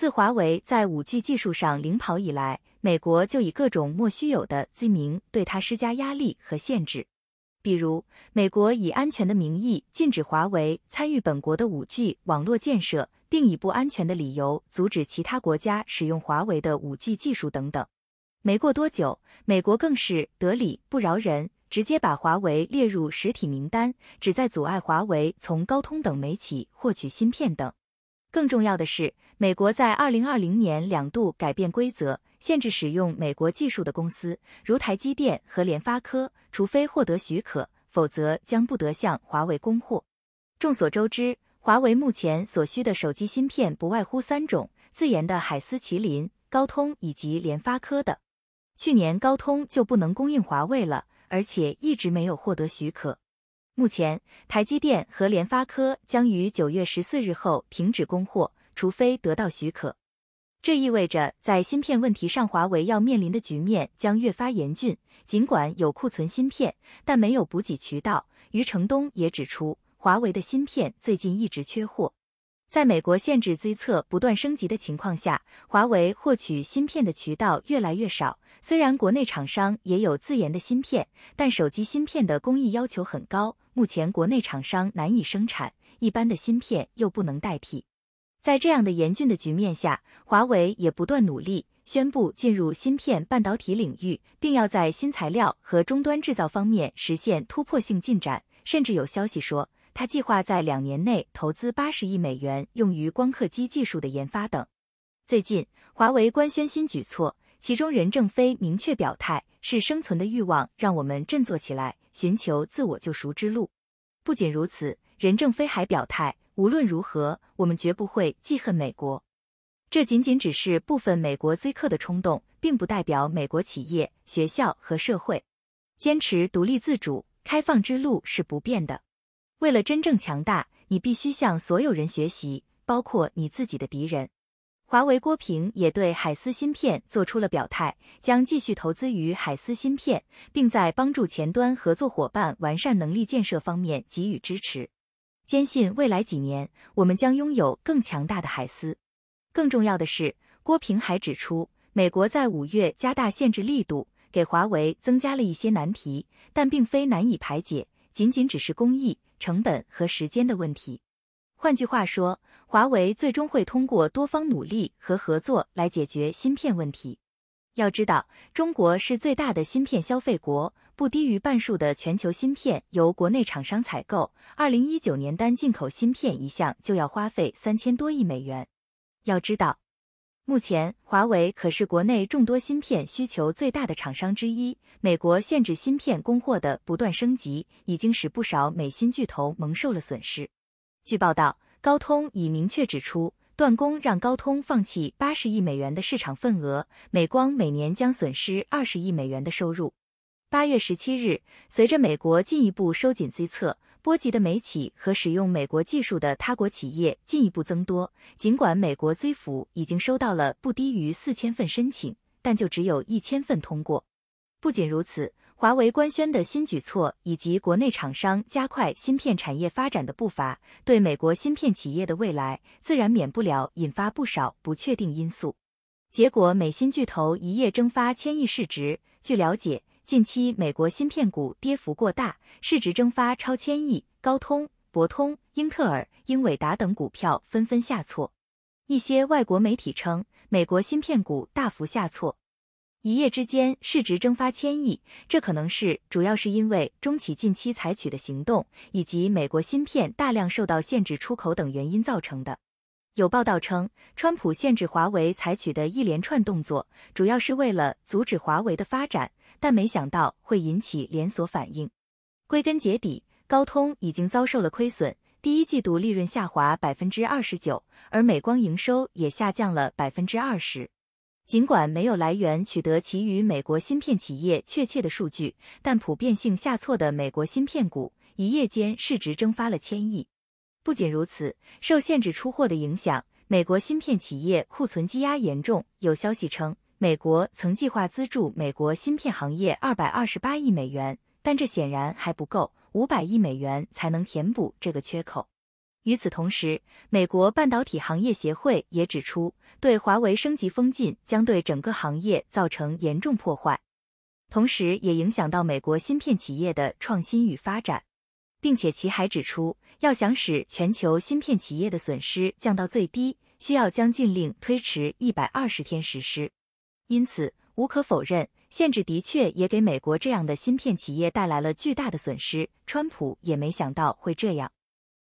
自华为在五 G 技术上领跑以来，美国就以各种莫须有的罪名对它施加压力和限制。比如，美国以安全的名义禁止华为参与本国的五 G 网络建设，并以不安全的理由阻止其他国家使用华为的五 G 技术等等。没过多久，美国更是得理不饶人，直接把华为列入实体名单，旨在阻碍华为从高通等媒企获取芯片等。更重要的是，美国在二零二零年两度改变规则。限制使用美国技术的公司，如台积电和联发科，除非获得许可，否则将不得向华为供货。众所周知，华为目前所需的手机芯片不外乎三种：自研的海思麒麟、高通以及联发科的。去年高通就不能供应华为了，而且一直没有获得许可。目前，台积电和联发科将于九月十四日后停止供货，除非得到许可。这意味着，在芯片问题上，华为要面临的局面将越发严峻。尽管有库存芯片，但没有补给渠道。余承东也指出，华为的芯片最近一直缺货。在美国限制资策不断升级的情况下，华为获取芯片的渠道越来越少。虽然国内厂商也有自研的芯片，但手机芯片的工艺要求很高，目前国内厂商难以生产，一般的芯片又不能代替。在这样的严峻的局面下，华为也不断努力，宣布进入芯片半导体领域，并要在新材料和终端制造方面实现突破性进展。甚至有消息说，他计划在两年内投资八十亿美元用于光刻机技术的研发等。最近，华为官宣新举措，其中任正非明确表态：“是生存的欲望让我们振作起来，寻求自我救赎之路。”不仅如此，任正非还表态。无论如何，我们绝不会记恨美国。这仅仅只是部分美国 Z 客的冲动，并不代表美国企业、学校和社会坚持独立自主、开放之路是不变的。为了真正强大，你必须向所有人学习，包括你自己的敌人。华为郭平也对海思芯片做出了表态，将继续投资于海思芯片，并在帮助前端合作伙伴完善能力建设方面给予支持。坚信未来几年，我们将拥有更强大的海思。更重要的是，郭平还指出，美国在五月加大限制力度，给华为增加了一些难题，但并非难以排解，仅仅只是工艺、成本和时间的问题。换句话说，华为最终会通过多方努力和合作来解决芯片问题。要知道，中国是最大的芯片消费国，不低于半数的全球芯片由国内厂商采购。二零一九年单进口芯片一项就要花费三千多亿美元。要知道，目前华为可是国内众多芯片需求最大的厂商之一。美国限制芯片供货的不断升级，已经使不少美芯巨头蒙受了损失。据报道，高通已明确指出。断供让高通放弃八十亿美元的市场份额，美光每年将损失二十亿美元的收入。八月十七日，随着美国进一步收紧资策，波及的美企和使用美国技术的他国企业进一步增多。尽管美国 Z 府已经收到了不低于四千份申请，但就只有一千份通过。不仅如此。华为官宣的新举措，以及国内厂商加快芯片产业发展的步伐，对美国芯片企业的未来自然免不了引发不少不确定因素。结果，美芯巨头一夜蒸发千亿市值。据了解，近期美国芯片股跌幅过大，市值蒸发超千亿，高通、博通、英特尔、英伟达等股票纷纷下挫。一些外国媒体称，美国芯片股大幅下挫。一夜之间市值蒸发千亿，这可能是主要是因为中企近期采取的行动，以及美国芯片大量受到限制出口等原因造成的。有报道称，川普限制华为采取的一连串动作，主要是为了阻止华为的发展，但没想到会引起连锁反应。归根结底，高通已经遭受了亏损，第一季度利润下滑百分之二十九，而美光营收也下降了百分之二十。尽管没有来源取得其余美国芯片企业确切的数据，但普遍性下挫的美国芯片股一夜间市值蒸发了千亿。不仅如此，受限制出货的影响，美国芯片企业库存积压严重。有消息称，美国曾计划资助美国芯片行业二百二十八亿美元，但这显然还不够，五百亿美元才能填补这个缺口。与此同时，美国半导体行业协会也指出，对华为升级封禁将对整个行业造成严重破坏，同时也影响到美国芯片企业的创新与发展，并且其还指出，要想使全球芯片企业的损失降到最低，需要将禁令推迟一百二十天实施。因此，无可否认，限制的确也给美国这样的芯片企业带来了巨大的损失。川普也没想到会这样。